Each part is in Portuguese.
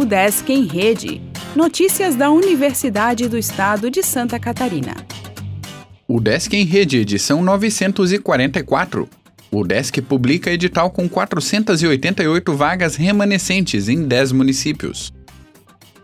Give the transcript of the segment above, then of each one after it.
O Desk em Rede. Notícias da Universidade do Estado de Santa Catarina. O Desk em Rede, edição 944. O Desk publica edital com 488 vagas remanescentes em 10 municípios.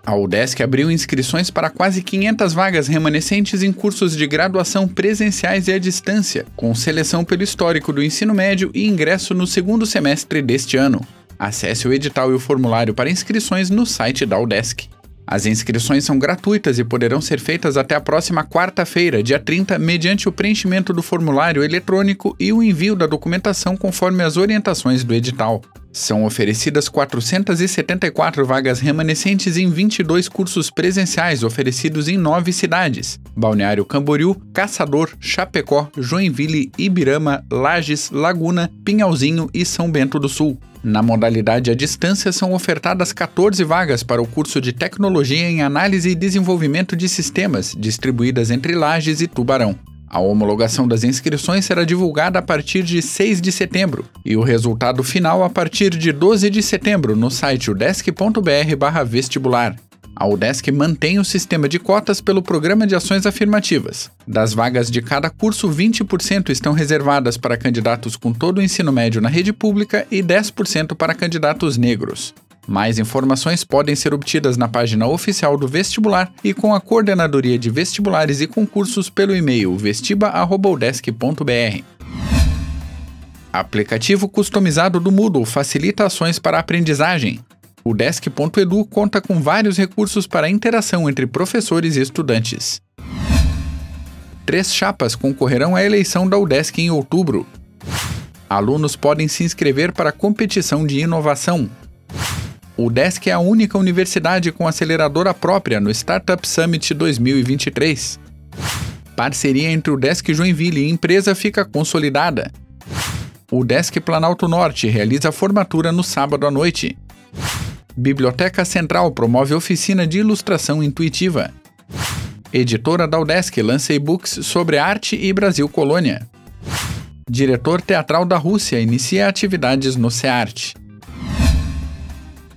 A UDESC abriu inscrições para quase 500 vagas remanescentes em cursos de graduação presenciais e à distância, com seleção pelo histórico do ensino médio e ingresso no segundo semestre deste ano. Acesse o edital e o formulário para inscrições no site da UDESC. As inscrições são gratuitas e poderão ser feitas até a próxima quarta-feira, dia 30, mediante o preenchimento do formulário eletrônico e o envio da documentação conforme as orientações do edital. São oferecidas 474 vagas remanescentes em 22 cursos presenciais oferecidos em nove cidades: Balneário Camboriú, Caçador, Chapecó, Joinville, Ibirama, Lages, Laguna, Pinhalzinho e São Bento do Sul. Na modalidade à distância, são ofertadas 14 vagas para o curso de Tecnologia em Análise e Desenvolvimento de Sistemas, distribuídas entre Lages e Tubarão. A homologação das inscrições será divulgada a partir de 6 de setembro e o resultado final a partir de 12 de setembro no site udesc.br/vestibular. A UDESC mantém o sistema de cotas pelo Programa de Ações Afirmativas. Das vagas de cada curso, 20% estão reservadas para candidatos com todo o ensino médio na rede pública e 10% para candidatos negros. Mais informações podem ser obtidas na página oficial do vestibular e com a Coordenadoria de Vestibulares e Concursos pelo e-mail vestiba.udesc.br. Aplicativo customizado do Moodle facilita ações para aprendizagem. O Desk.edu conta com vários recursos para interação entre professores e estudantes. Três chapas concorrerão à eleição da UDESC em outubro. Alunos podem se inscrever para a competição de inovação. O Desk é a única universidade com aceleradora própria no Startup Summit 2023. Parceria entre o Desk Joinville e empresa fica consolidada. O Desk Planalto Norte realiza formatura no sábado à noite. Biblioteca Central promove oficina de ilustração intuitiva. Editora da UDESC lança e-books sobre arte e Brasil Colônia. Diretor teatral da Rússia inicia atividades no SEART.